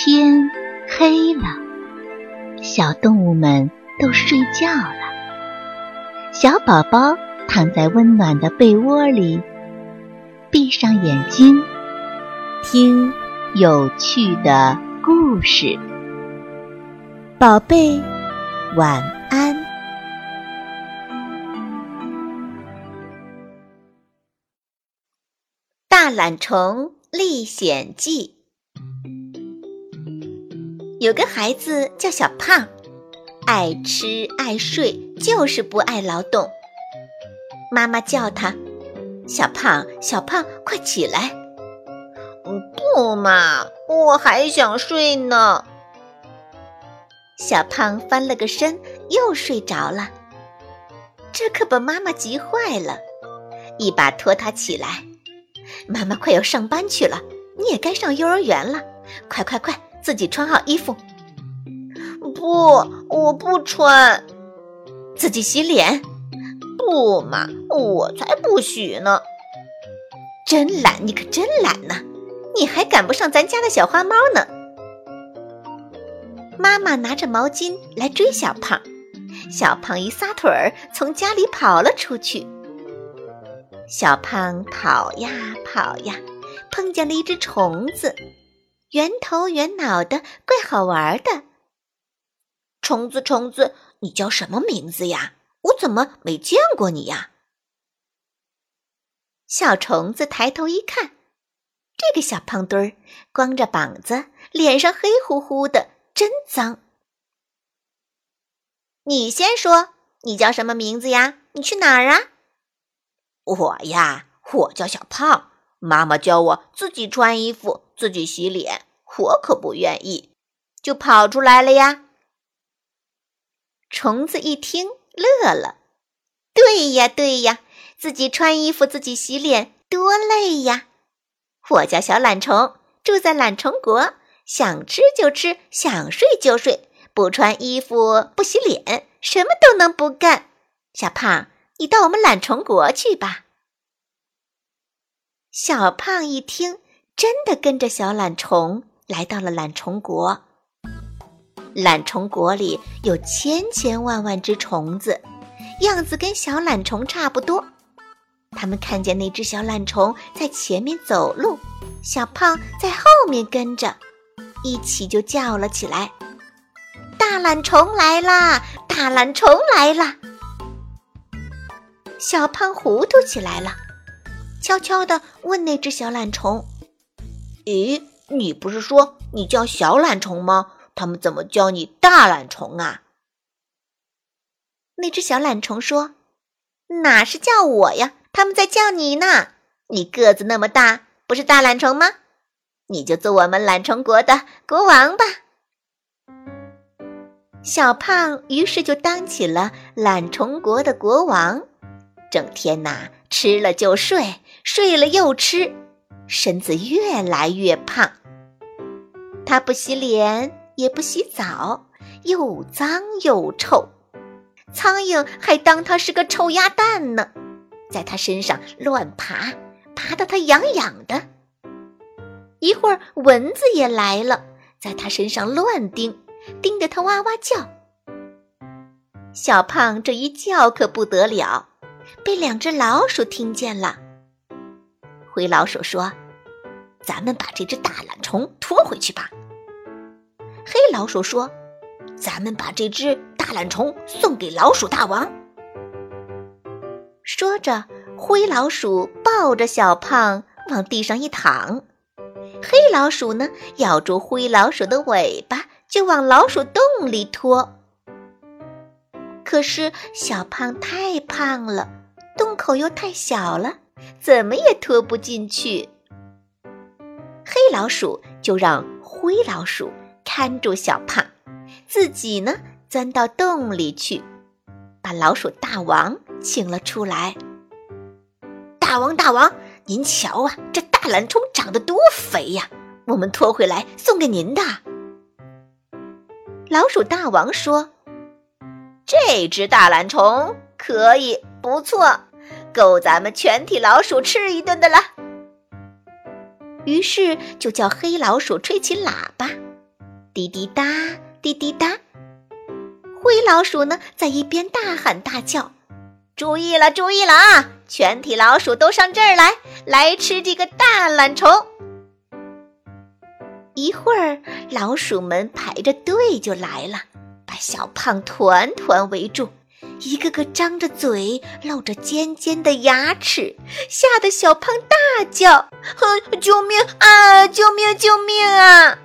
天黑了，小动物们都睡觉了。小宝宝躺在温暖的被窝里，闭上眼睛，听有趣的故事。宝贝，晚安。《大懒虫历险记》有个孩子叫小胖，爱吃爱睡，就是不爱劳动。妈妈叫他：“小胖，小胖，快起来！”“不嘛，我还想睡呢。”小胖翻了个身，又睡着了。这可把妈妈急坏了，一把拖他起来。妈妈快要上班去了，你也该上幼儿园了，快快快！自己穿好衣服，不，我不穿。自己洗脸，不嘛，我才不许呢。真懒，你可真懒呐！你还赶不上咱家的小花猫呢。妈妈拿着毛巾来追小胖，小胖一撒腿儿，从家里跑了出去。小胖跑呀跑呀，碰见了一只虫子。圆头圆脑的，怪好玩的。虫子，虫子，你叫什么名字呀？我怎么没见过你呀？小虫子抬头一看，这个小胖墩儿光着膀子，脸上黑乎乎的，真脏。你先说，你叫什么名字呀？你去哪儿啊？我呀，我叫小胖。妈妈教我自己穿衣服，自己洗脸，我可不愿意，就跑出来了呀。虫子一听乐了，对呀对呀，自己穿衣服，自己洗脸，多累呀！我叫小懒虫，住在懒虫国，想吃就吃，想睡就睡，不穿衣服，不洗脸，什么都能不干。小胖，你到我们懒虫国去吧。小胖一听，真的跟着小懒虫来到了懒虫国。懒虫国里有千千万万只虫子，样子跟小懒虫差不多。他们看见那只小懒虫在前面走路，小胖在后面跟着，一起就叫了起来：“大懒虫来啦！大懒虫来啦！”小胖糊涂起来了。悄悄地问那只小懒虫：“咦，你不是说你叫小懒虫吗？他们怎么叫你大懒虫啊？”那只小懒虫说：“哪是叫我呀？他们在叫你呢。你个子那么大，不是大懒虫吗？你就做我们懒虫国的国王吧。”小胖于是就当起了懒虫国的国王，整天呐吃了就睡。睡了又吃，身子越来越胖。他不洗脸，也不洗澡，又脏又臭。苍蝇还当他是个臭鸭蛋呢，在他身上乱爬，爬得他痒痒的。一会儿蚊子也来了，在他身上乱叮，叮得他哇哇叫。小胖这一叫可不得了，被两只老鼠听见了。灰老鼠说：“咱们把这只大懒虫拖回去吧。”黑老鼠说：“咱们把这只大懒虫送给老鼠大王。”说着，灰老鼠抱着小胖往地上一躺，黑老鼠呢咬住灰老鼠的尾巴就往老鼠洞里拖。可是小胖太胖了，洞口又太小了。怎么也拖不进去，黑老鼠就让灰老鼠看住小胖，自己呢钻到洞里去，把老鼠大王请了出来。大王，大王，您瞧啊，这大懒虫长得多肥呀！我们拖回来送给您的。老鼠大王说：“这只大懒虫可以，不错。”够咱们全体老鼠吃一顿的了。于是就叫黑老鼠吹起喇叭，滴滴答，滴滴答。灰老鼠呢，在一边大喊大叫：“注意了，注意了啊！全体老鼠都上这儿来，来吃这个大懒虫。”一会儿，老鼠们排着队就来了，把小胖团团围住，一个个张着嘴，露着尖尖的牙齿，吓得小胖大叫：“救命啊！救命！救命啊！”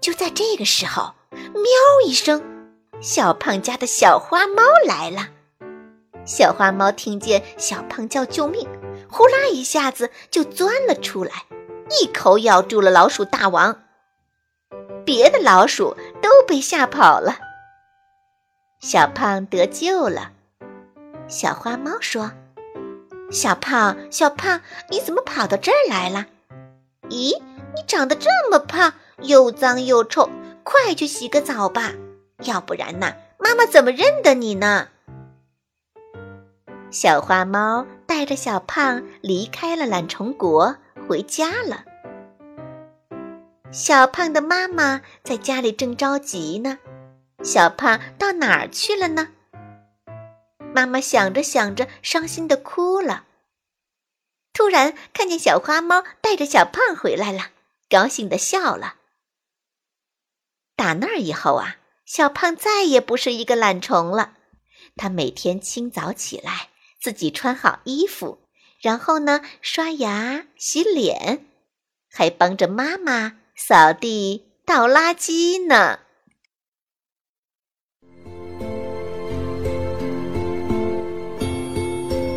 就在这个时候，喵一声，小胖家的小花猫来了。小花猫听见小胖叫救命，呼啦一下子就钻了出来。一口咬住了老鼠大王，别的老鼠都被吓跑了。小胖得救了。小花猫说：“小胖，小胖，你怎么跑到这儿来了？咦，你长得这么胖，又脏又臭，快去洗个澡吧，要不然呐，妈妈怎么认得你呢？”小花猫带着小胖离开了懒虫国。回家了，小胖的妈妈在家里正着急呢。小胖到哪儿去了呢？妈妈想着想着，伤心的哭了。突然看见小花猫带着小胖回来了，高兴的笑了。打那儿以后啊，小胖再也不是一个懒虫了。他每天清早起来，自己穿好衣服。然后呢，刷牙、洗脸，还帮着妈妈扫地、倒垃圾呢。